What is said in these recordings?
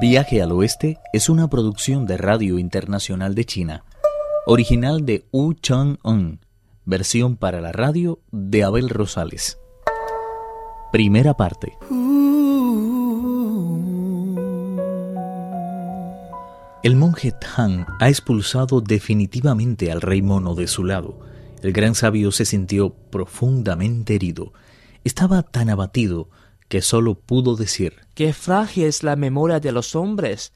Viaje al Oeste es una producción de Radio Internacional de China, original de Wu Chang-un, versión para la radio de Abel Rosales. Primera parte. El monje Tang ha expulsado definitivamente al rey mono de su lado. El gran sabio se sintió profundamente herido. Estaba tan abatido que solo pudo decir Qué frágil es la memoria de los hombres.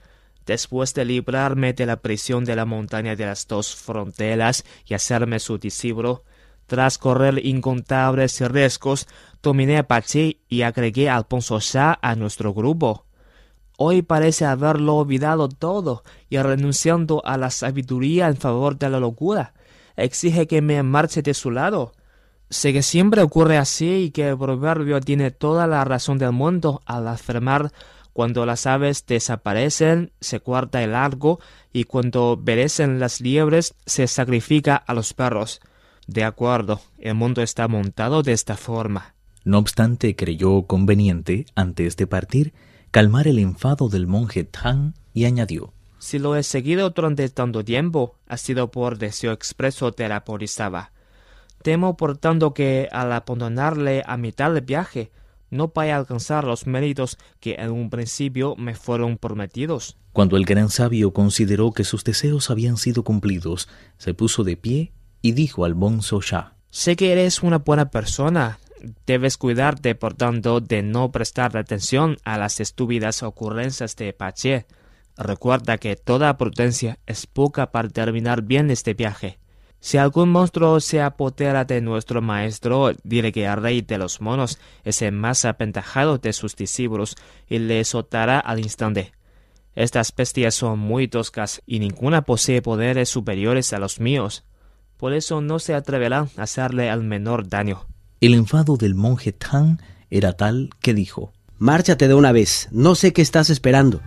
Después de librarme de la prisión de la montaña de las dos fronteras y hacerme su discípulo, tras correr incontables riesgos, dominé a Pachi y agregué al Alfonso Shah a nuestro grupo. Hoy parece haberlo olvidado todo y renunciando a la sabiduría en favor de la locura. Exige que me marche de su lado. Sé que siempre ocurre así y que el proverbio tiene toda la razón del mundo al afirmar cuando las aves desaparecen se cuarta el largo y cuando perecen las liebres se sacrifica a los perros. De acuerdo, el mundo está montado de esta forma. No obstante, creyó conveniente, antes de partir, calmar el enfado del monje Tang y añadió Si lo he seguido durante tanto tiempo, ha sido por deseo expreso de la. Temo por tanto que al abandonarle a mitad del viaje no vaya a alcanzar los méritos que en un principio me fueron prometidos. Cuando el gran sabio consideró que sus deseos habían sido cumplidos, se puso de pie y dijo al Bonzo Shah Sé que eres una buena persona. Debes cuidarte, por tanto, de no prestar atención a las estúpidas ocurrencias de Pache. Recuerda que toda prudencia es poca para terminar bien este viaje. Si algún monstruo se apodera de nuestro maestro, dile que el rey de los monos es el más aventajado de sus discípulos y le soltará al instante. Estas bestias son muy toscas y ninguna posee poderes superiores a los míos. Por eso no se atreverán a hacerle al menor daño. El enfado del monje Tang era tal que dijo Márchate de una vez, no sé qué estás esperando.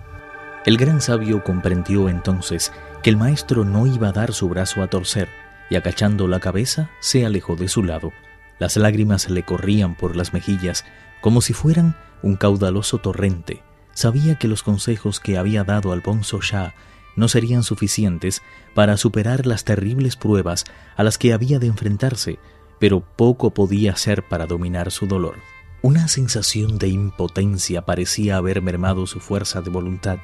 El gran sabio comprendió entonces que el maestro no iba a dar su brazo a torcer, y agachando la cabeza se alejó de su lado. Las lágrimas le corrían por las mejillas como si fueran un caudaloso torrente. Sabía que los consejos que había dado al Bonzo Shah no serían suficientes para superar las terribles pruebas a las que había de enfrentarse, pero poco podía hacer para dominar su dolor. Una sensación de impotencia parecía haber mermado su fuerza de voluntad,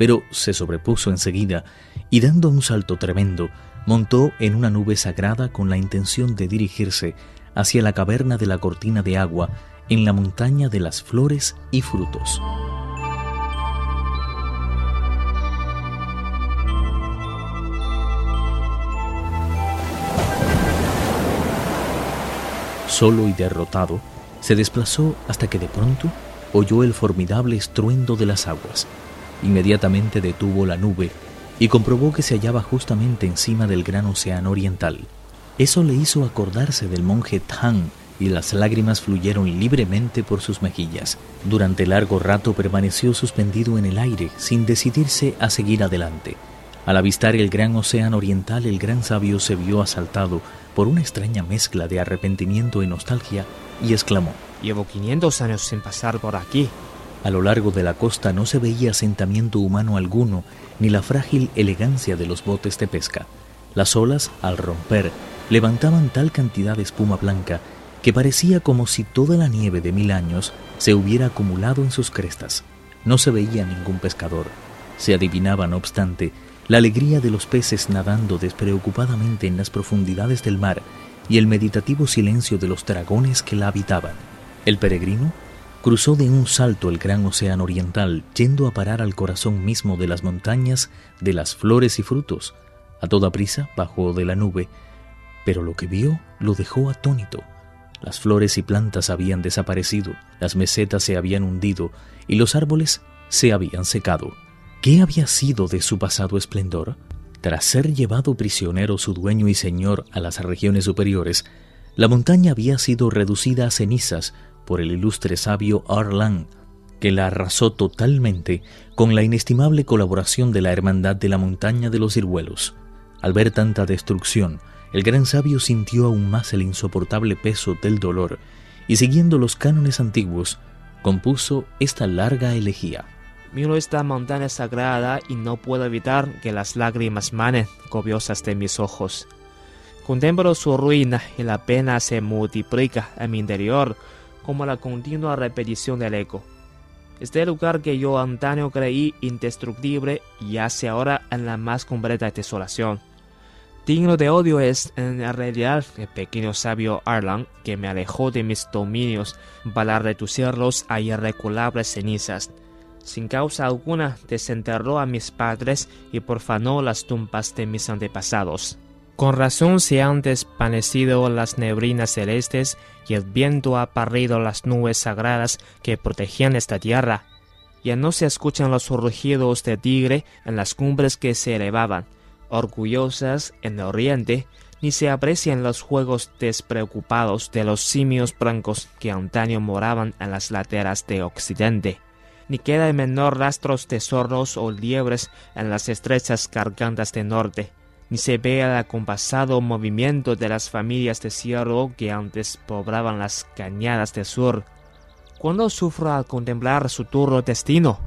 pero se sobrepuso enseguida y dando un salto tremendo, montó en una nube sagrada con la intención de dirigirse hacia la caverna de la cortina de agua en la montaña de las flores y frutos. Solo y derrotado, se desplazó hasta que de pronto oyó el formidable estruendo de las aguas. Inmediatamente detuvo la nube y comprobó que se hallaba justamente encima del gran océano oriental. Eso le hizo acordarse del monje Tang y las lágrimas fluyeron libremente por sus mejillas. Durante largo rato permaneció suspendido en el aire sin decidirse a seguir adelante. Al avistar el gran océano oriental, el gran sabio se vio asaltado por una extraña mezcla de arrepentimiento y nostalgia y exclamó: Llevo 500 años sin pasar por aquí. A lo largo de la costa no se veía asentamiento humano alguno, ni la frágil elegancia de los botes de pesca. Las olas, al romper, levantaban tal cantidad de espuma blanca que parecía como si toda la nieve de mil años se hubiera acumulado en sus crestas. No se veía ningún pescador. Se adivinaba, no obstante, la alegría de los peces nadando despreocupadamente en las profundidades del mar y el meditativo silencio de los dragones que la habitaban. El peregrino cruzó de un salto el gran océano oriental, yendo a parar al corazón mismo de las montañas, de las flores y frutos. A toda prisa bajó de la nube, pero lo que vio lo dejó atónito. Las flores y plantas habían desaparecido, las mesetas se habían hundido y los árboles se habían secado. ¿Qué había sido de su pasado esplendor? Tras ser llevado prisionero su dueño y señor a las regiones superiores, la montaña había sido reducida a cenizas por el ilustre sabio Arlan, que la arrasó totalmente con la inestimable colaboración de la Hermandad de la Montaña de los Ciruelos. Al ver tanta destrucción, el gran sabio sintió aún más el insoportable peso del dolor y siguiendo los cánones antiguos, compuso esta larga elegía. Miro esta montaña sagrada y no puedo evitar que las lágrimas manen copiosas de mis ojos. Contemplo su ruina y la pena se multiplica en mi interior como la continua repetición del eco. Este lugar que yo antaño creí indestructible yace ahora en la más completa desolación. Digno de odio es en realidad el pequeño sabio Arlan que me alejó de mis dominios para reducirlos a irreculables cenizas sin causa alguna desenterró a mis padres y profanó las tumbas de mis antepasados. Con razón se han desvanecido las neblinas celestes y el viento ha parrido las nubes sagradas que protegían esta tierra. Ya no se escuchan los rugidos de tigre en las cumbres que se elevaban, orgullosas en el oriente, ni se aprecian los juegos despreocupados de los simios blancos que antaño moraban en las laderas de occidente ni queda en menor rastros de zorros o liebres en las estrechas gargantas del norte, ni se ve el acompasado movimiento de las familias de cierro que antes poblaban las cañadas del sur. ¿Cuándo sufro al contemplar su turro destino?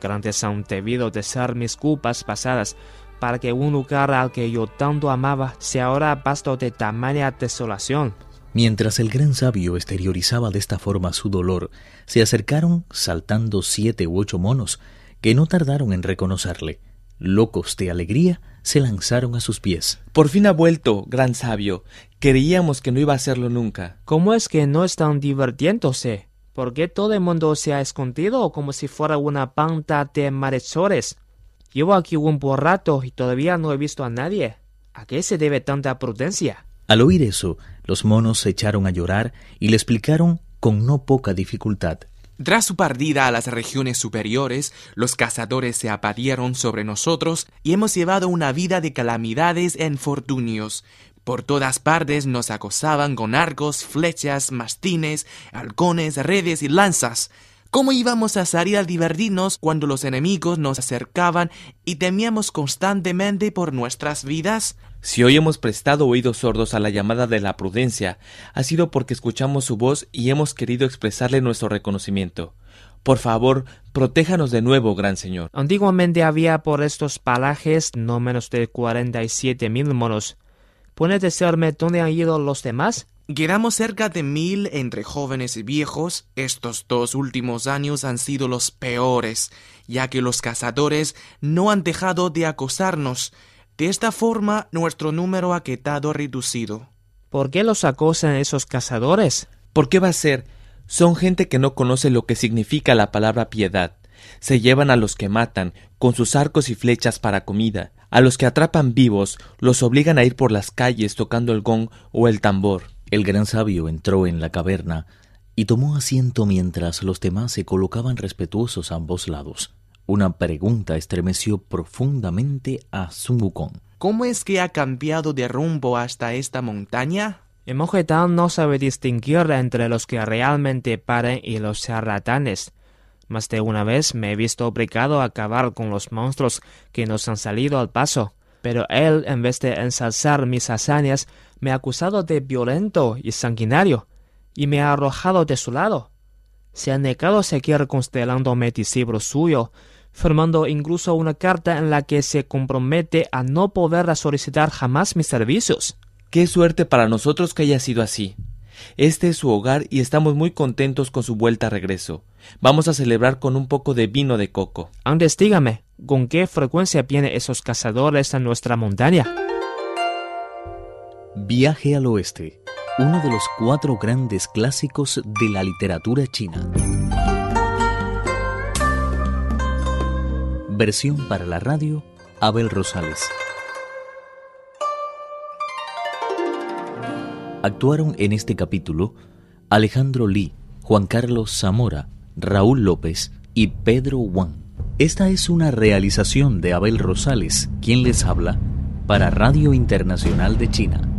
Grandes han debido de ser mis culpas pasadas para que un lugar al que yo tanto amaba sea ahora pasto de tamaña desolación. Mientras el gran sabio exteriorizaba de esta forma su dolor, se acercaron saltando siete u ocho monos, que no tardaron en reconocerle. Locos de alegría, se lanzaron a sus pies. Por fin ha vuelto, gran sabio. Creíamos que no iba a hacerlo nunca. ¿Cómo es que no están divirtiéndose? ¿Por qué todo el mundo se ha escondido como si fuera una panta de malhechores? Llevo aquí un buen rato y todavía no he visto a nadie. ¿A qué se debe tanta prudencia? Al oír eso, los monos se echaron a llorar y le explicaron con no poca dificultad. Tras su partida a las regiones superiores, los cazadores se abatieron sobre nosotros y hemos llevado una vida de calamidades e infortunios. Por todas partes nos acosaban con arcos, flechas, mastines, halcones, redes y lanzas. ¿Cómo íbamos a salir a divertirnos cuando los enemigos nos acercaban y temíamos constantemente por nuestras vidas? Si hoy hemos prestado oídos sordos a la llamada de la prudencia, ha sido porque escuchamos su voz y hemos querido expresarle nuestro reconocimiento. Por favor, protéjanos de nuevo, gran señor. Antiguamente había por estos palajes no menos de cuarenta y siete mil monos. ¿Puede decirme dónde han ido los demás? Quedamos cerca de mil entre jóvenes y viejos. Estos dos últimos años han sido los peores, ya que los cazadores no han dejado de acosarnos. De esta forma, nuestro número ha quedado reducido. ¿Por qué los acosan esos cazadores? ¿Por qué va a ser? Son gente que no conoce lo que significa la palabra piedad. Se llevan a los que matan, con sus arcos y flechas para comida. A los que atrapan vivos, los obligan a ir por las calles tocando el gong o el tambor. El gran sabio entró en la caverna y tomó asiento mientras los demás se colocaban respetuosos a ambos lados. Una pregunta estremeció profundamente a Sun Wukong. ¿Cómo es que ha cambiado de rumbo hasta esta montaña? El monje no sabe distinguir entre los que realmente paren y los charlatanes. Más de una vez me he visto obligado a acabar con los monstruos que nos han salido al paso pero él, en vez de ensalzar mis hazañas, me ha acusado de violento y sanguinario, y me ha arrojado de su lado. Se ha negado a seguir constelándome discípulo suyo, formando incluso una carta en la que se compromete a no poder solicitar jamás mis servicios. Qué suerte para nosotros que haya sido así. Este es su hogar y estamos muy contentos con su vuelta a regreso. Vamos a celebrar con un poco de vino de coco. Antes dígame, ¿con qué frecuencia vienen esos cazadores a nuestra montaña? Viaje al oeste, uno de los cuatro grandes clásicos de la literatura china. Versión para la radio, Abel Rosales. Actuaron en este capítulo Alejandro Lee, Juan Carlos Zamora, Raúl López y Pedro Wang. Esta es una realización de Abel Rosales, quien les habla, para Radio Internacional de China.